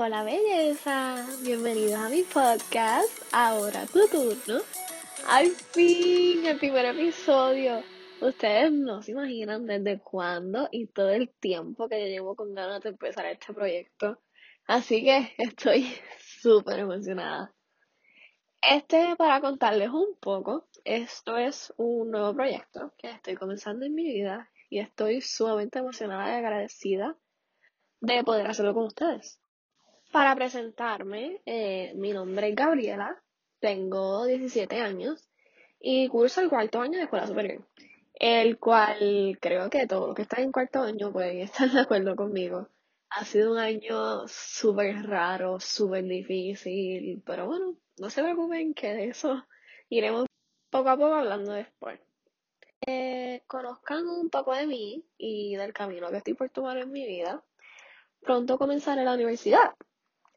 Hola belleza, bienvenidos a mi podcast, ahora tu turno. Al fin, el primer episodio. Ustedes no se imaginan desde cuándo y todo el tiempo que yo llevo con ganas de empezar este proyecto. Así que estoy súper emocionada. Este, para contarles un poco, esto es un nuevo proyecto que estoy comenzando en mi vida y estoy sumamente emocionada y agradecida de poder hacerlo con ustedes. Para presentarme, eh, mi nombre es Gabriela, tengo 17 años y curso el cuarto año de escuela superior, el cual creo que todos los que están en cuarto año pueden estar de acuerdo conmigo. Ha sido un año súper raro, súper difícil, pero bueno, no se preocupen que de eso iremos poco a poco hablando después. Eh, conozcan un poco de mí y del camino que estoy por tomar en mi vida. Pronto comenzaré la universidad,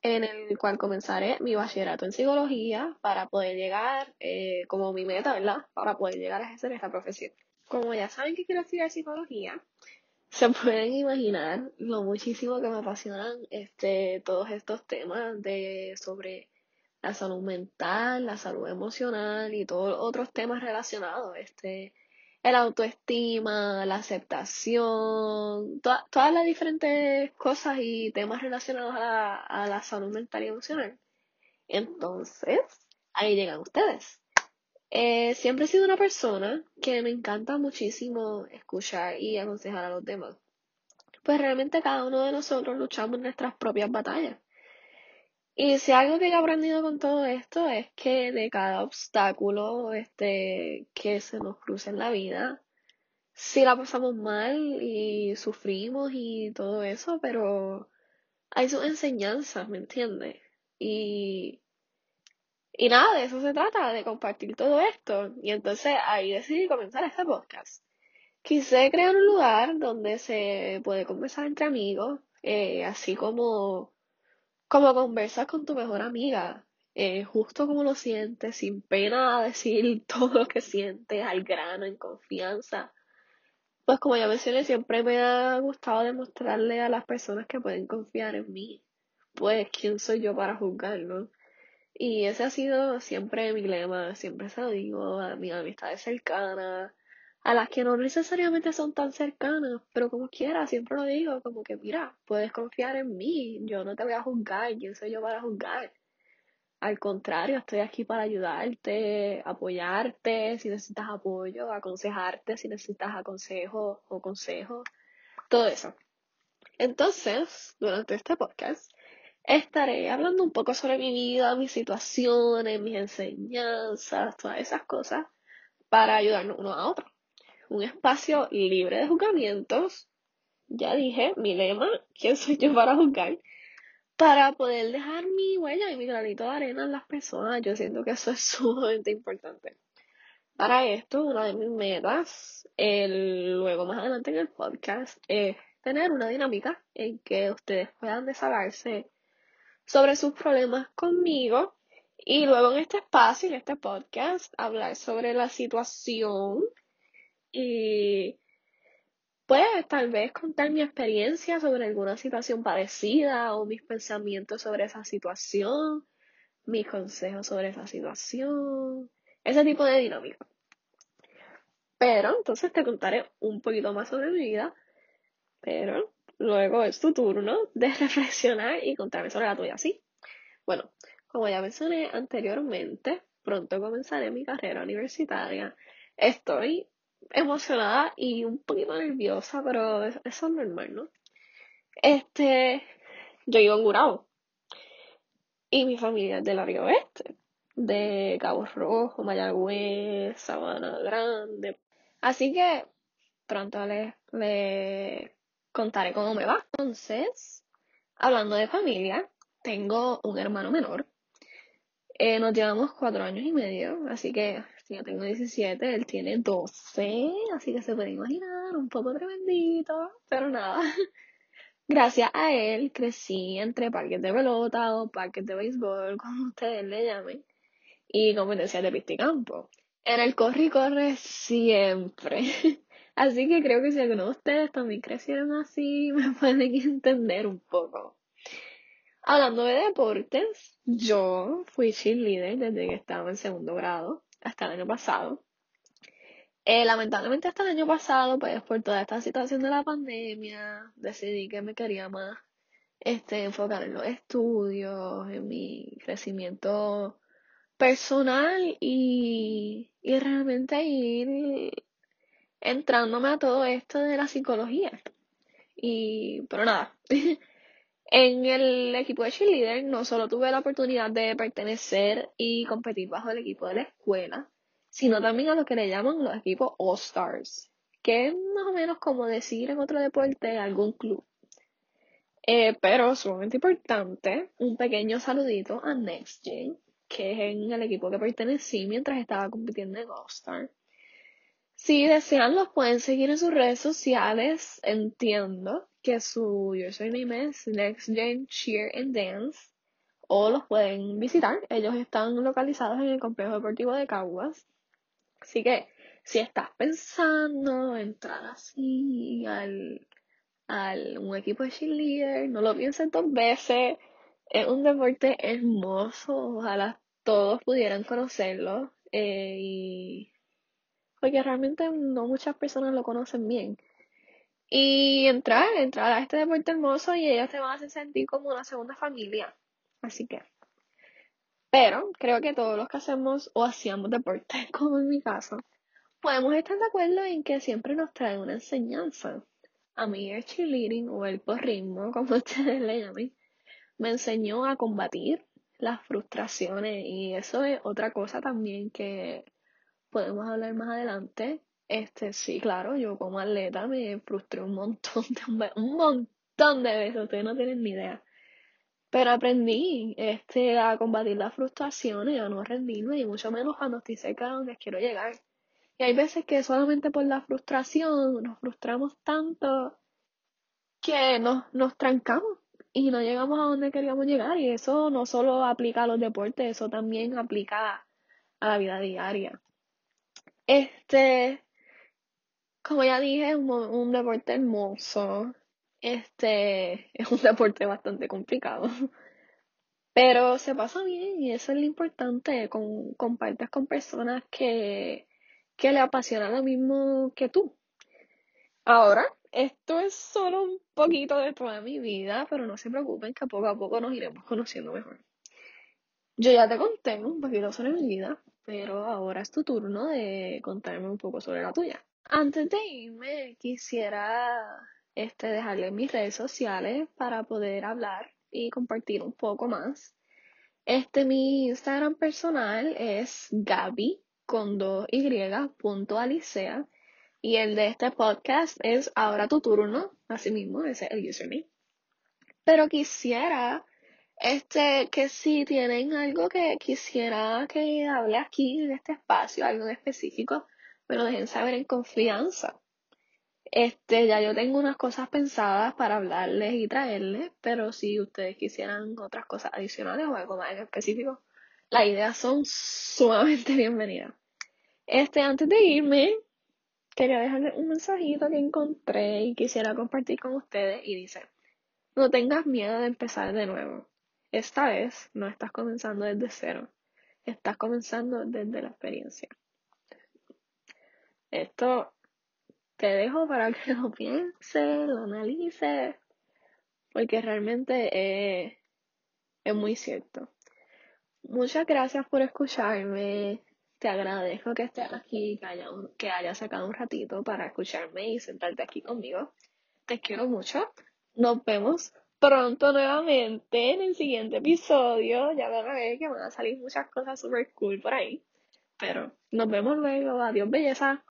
en el cual comenzaré mi bachillerato en psicología para poder llegar, eh, como mi meta, ¿verdad? Para poder llegar a ejercer esta profesión. Como ya saben que quiero estudiar psicología, se pueden imaginar lo muchísimo que me apasionan este, todos estos temas de sobre la salud mental, la salud emocional y todos otros temas relacionados. Este, el autoestima, la aceptación, todas las diferentes cosas y temas relacionados a la, salud mental y emocional. Entonces, ahí llegan ustedes. Eh, siempre he sido una persona que me encanta muchísimo escuchar y aconsejar a los demás. Pues realmente cada uno de nosotros luchamos nuestras propias batallas. Y si algo que he aprendido con todo esto es que de cada obstáculo este, que se nos cruza en la vida, sí la pasamos mal y sufrimos y todo eso, pero hay sus enseñanzas, ¿me entiendes? Y, y nada, de eso se trata, de compartir todo esto. Y entonces ahí decidí comenzar este podcast. Quise crear un lugar donde se puede conversar entre amigos, eh, así como como conversas con tu mejor amiga, eh, justo como lo sientes, sin pena decir todo lo que sientes, al grano, en confianza. Pues como ya mencioné, siempre me ha gustado demostrarle a las personas que pueden confiar en mí. Pues, ¿quién soy yo para juzgarlo? Y ese ha sido siempre mi lema, siempre se lo digo a mis amistades cercanas, a las que no necesariamente son tan cercanas, pero como quiera, siempre lo digo, como que mira, puedes confiar en mí, yo no te voy a juzgar, ¿quién soy yo para juzgar? Al contrario, estoy aquí para ayudarte, apoyarte si necesitas apoyo, aconsejarte si necesitas aconsejo o consejo, todo eso. Entonces, durante este podcast, estaré hablando un poco sobre mi vida, mis situaciones, mis enseñanzas, todas esas cosas, para ayudarnos uno a otro un espacio libre de juzgamientos. Ya dije, mi lema, ¿quién soy yo para juzgar? Para poder dejar mi huella y mi granito de arena en las personas. Yo siento que eso es sumamente importante. Para esto, una de mis metas, el, luego más adelante en el podcast, es tener una dinámica en que ustedes puedan desahogarse sobre sus problemas conmigo y luego en este espacio, en este podcast, hablar sobre la situación y pues tal vez contar mi experiencia sobre alguna situación parecida o mis pensamientos sobre esa situación, mis consejos sobre esa situación, ese tipo de dinámica. Pero entonces te contaré un poquito más sobre mi vida, pero luego es tu turno de reflexionar y contarme sobre la tuya, ¿sí? Bueno, como ya mencioné anteriormente, pronto comenzaré mi carrera universitaria. Estoy emocionada y un poquito nerviosa, pero eso es normal, ¿no? Este, yo vivo en Gurabo y mi familia es del área oeste, de Cabo Rojo, Mayagüez, Sabana Grande. Así que pronto les, les contaré cómo me va. Entonces, hablando de familia, tengo un hermano menor. Eh, nos llevamos cuatro años y medio, así que yo tengo 17, él tiene 12, así que se puede imaginar, un poco tremendito, pero nada. Gracias a él crecí entre parques de pelota o parques de béisbol, como ustedes le llamen, y competencias de pista y campo. En el corre y corre siempre. Así que creo que si alguno de ustedes también crecieron así, me pueden entender un poco. Hablando de deportes, yo fui cheerleader desde que estaba en segundo grado hasta el año pasado. Eh, lamentablemente hasta el año pasado, pues por toda esta situación de la pandemia, decidí que me quería más este, enfocar en los estudios, en mi crecimiento personal y, y realmente ir entrándome a todo esto de la psicología. Y, pero nada, en el equipo de cheerleader no solo tuve la oportunidad de pertenecer y competir bajo el equipo de la escuela, sino también a lo que le llaman los equipos All Stars, que es más o menos como decir en otro deporte algún club. Eh, pero sumamente importante, un pequeño saludito a Next Gen, que es en el equipo que pertenecí mientras estaba compitiendo en All Star. Si desean, los pueden seguir en sus redes sociales. Entiendo que su username es Next Gen Cheer and Dance. O los pueden visitar. Ellos están localizados en el complejo deportivo de Caguas. Así que si estás pensando entrar así al al un equipo de cheerleader, no lo piensen dos veces. Es un deporte hermoso, ojalá todos pudieran conocerlo. Eh, porque realmente no muchas personas lo conocen bien. Y entrar, entrar a este deporte hermoso y ellos te van a hacer sentir como una segunda familia. Así que. Pero creo que todos los que hacemos o hacíamos deporte, como en mi caso, podemos estar de acuerdo en que siempre nos trae una enseñanza a mí el cheerleading o el porrismo, como ustedes le llaman, me enseñó a combatir las frustraciones y eso es otra cosa también que podemos hablar más adelante. Este, sí, claro, yo como atleta me frustré un montón de, un montón de veces, ustedes no tienen ni idea. Pero aprendí este, a combatir las frustraciones, a no rendirme y mucho menos cuando estoy cerca de donde quiero llegar. Y hay veces que solamente por la frustración nos frustramos tanto que nos, nos trancamos y no llegamos a donde queríamos llegar. Y eso no solo aplica a los deportes, eso también aplica a la vida diaria. Este, como ya dije, es un, deporte hermoso. Este, es un deporte bastante complicado. Pero se pasa bien y eso es lo importante, con, compartes con personas que, que le apasiona lo mismo que tú. Ahora, esto es solo un poquito de toda mi vida, pero no se preocupen que poco a poco nos iremos conociendo mejor. Yo ya te conté un poquito sobre mi vida, pero ahora es tu turno de contarme un poco sobre la tuya. Antes de irme, quisiera este, dejarle mis redes sociales para poder hablar y compartir un poco más. Este, mi Instagram personal es Gaby con Y, punto. Y el de este podcast es Ahora tu turno, así mismo, ese es el username. Pero quisiera, este, que si tienen algo que quisiera que hable aquí en este espacio, algo específico, me lo dejen saber en confianza. Este, ya yo tengo unas cosas pensadas para hablarles y traerles, pero si ustedes quisieran otras cosas adicionales o algo más en específico, las ideas son sumamente bienvenidas. Este, antes de irme, quería dejarle un mensajito que encontré y quisiera compartir con ustedes y dice, no tengas miedo de empezar de nuevo. Esta vez no estás comenzando desde cero, estás comenzando desde la experiencia. Esto te dejo para que lo pienses, lo analices, porque realmente es, es muy cierto. Muchas gracias por escucharme. Te agradezco que estés aquí, que, haya, que hayas sacado un ratito para escucharme y sentarte aquí conmigo. Te quiero mucho. Nos vemos pronto nuevamente en el siguiente episodio. Ya van a ver que van a salir muchas cosas super cool por ahí. Pero nos vemos luego. Adiós, belleza.